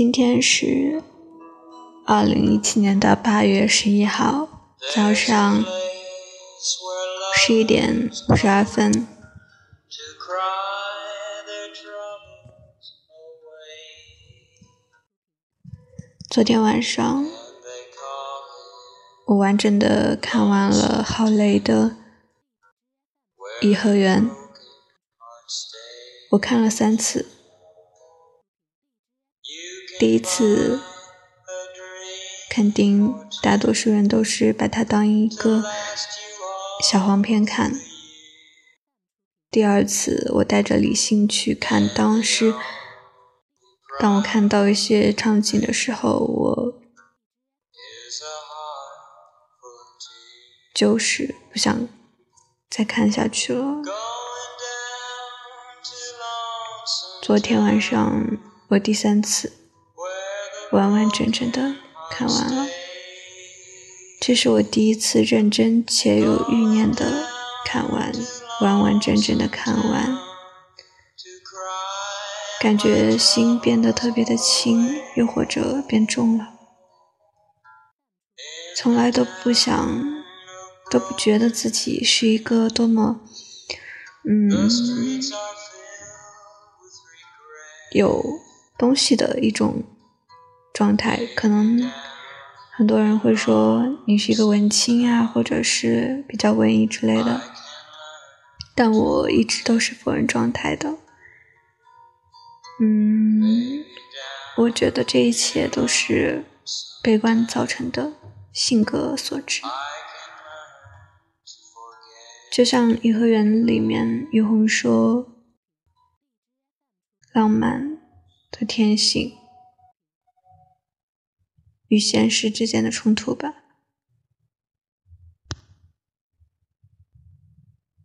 今天是二零一七年的八月十一号早上十一点五十二分。昨天晚上，我完整的看完了郝雷的《颐和园》，我看了三次。第一次，肯定大多数人都是把它当一个小黄片看。第二次，我带着理性去看，当时。当我看到一些场景的时候，我就是不想再看下去了。昨天晚上我第三次完完整整的看完了，这是我第一次认真且有欲念的看完，完完整整的看完。感觉心变得特别的轻，又或者变重了。从来都不想，都不觉得自己是一个多么，嗯，有东西的一种状态。可能很多人会说你是一个文青啊，或者是比较文艺之类的，但我一直都是否认状态的。嗯，我觉得这一切都是悲观造成的性格所致。就像《颐和园》里面于红说：“浪漫的天性与现实之间的冲突吧。”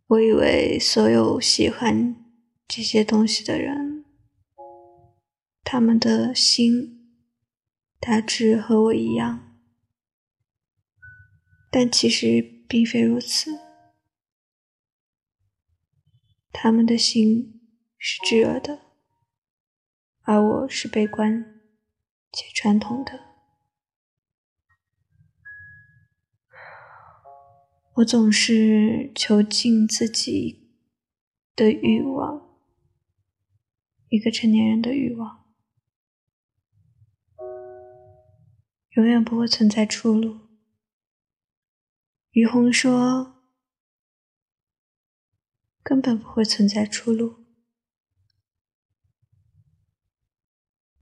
我以为所有喜欢这些东西的人。他们的心大致和我一样，但其实并非如此。他们的心是炙热的，而我是悲观且传统的。我总是囚禁自己的欲望，一个成年人的欲望。永远不会存在出路。于红说：“根本不会存在出路，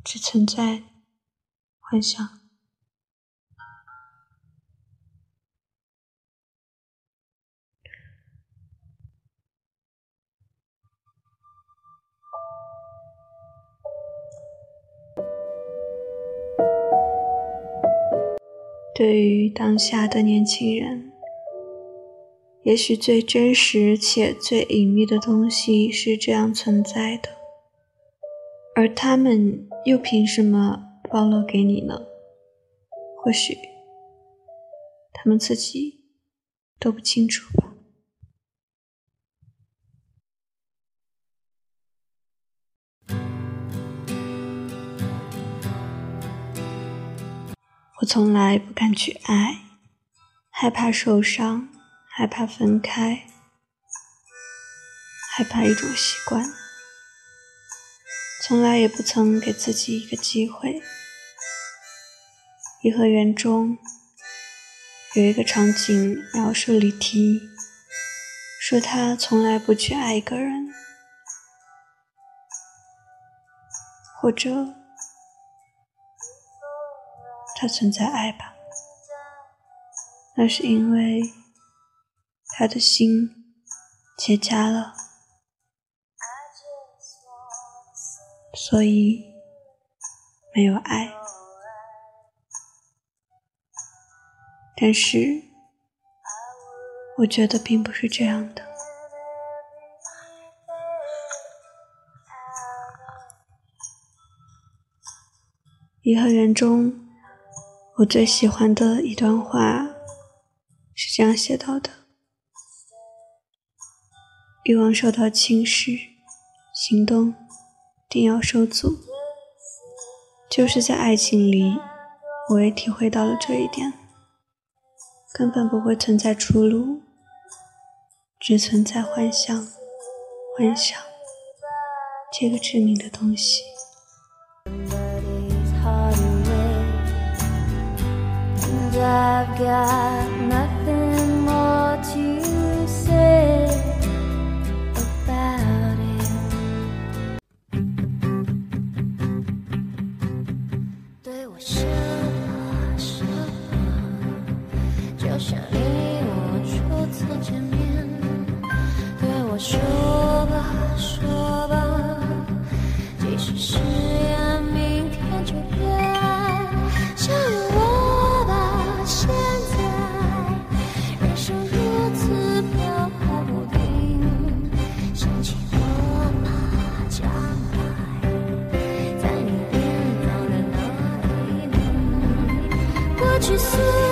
只存在幻想。”对于当下的年轻人，也许最真实且最隐秘的东西是这样存在的，而他们又凭什么暴露给你呢？或许他们自己都不清楚吧。我从来不敢去爱，害怕受伤，害怕分开，害怕一种习惯。从来也不曾给自己一个机会。颐和园中有一个场景描述李提，说他从来不去爱一个人，或者。他存在爱吧，那是因为他的心结痂了，所以没有爱。但是，我觉得并不是这样的。颐和园中。我最喜欢的一段话是这样写到的：欲望受到侵蚀，行动定要受阻。就是在爱情里，我也体会到了这一点，根本不会存在出路，只存在幻想，幻想这个致命的东西。就像你我初次见面，对我说。去思。